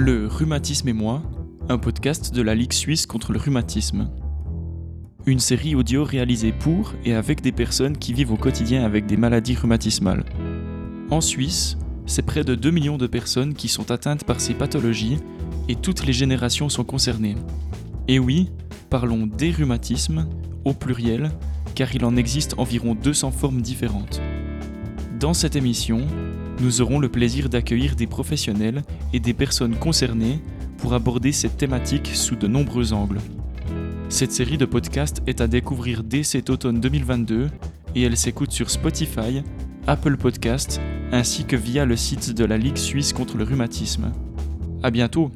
Le Rhumatisme et moi, un podcast de la Ligue suisse contre le rhumatisme. Une série audio réalisée pour et avec des personnes qui vivent au quotidien avec des maladies rhumatismales. En Suisse, c'est près de 2 millions de personnes qui sont atteintes par ces pathologies et toutes les générations sont concernées. Et oui, parlons des rhumatismes, au pluriel, car il en existe environ 200 formes différentes. Dans cette émission, nous aurons le plaisir d'accueillir des professionnels et des personnes concernées pour aborder cette thématique sous de nombreux angles. Cette série de podcasts est à découvrir dès cet automne 2022 et elle s'écoute sur Spotify, Apple Podcasts ainsi que via le site de la Ligue suisse contre le rhumatisme. À bientôt!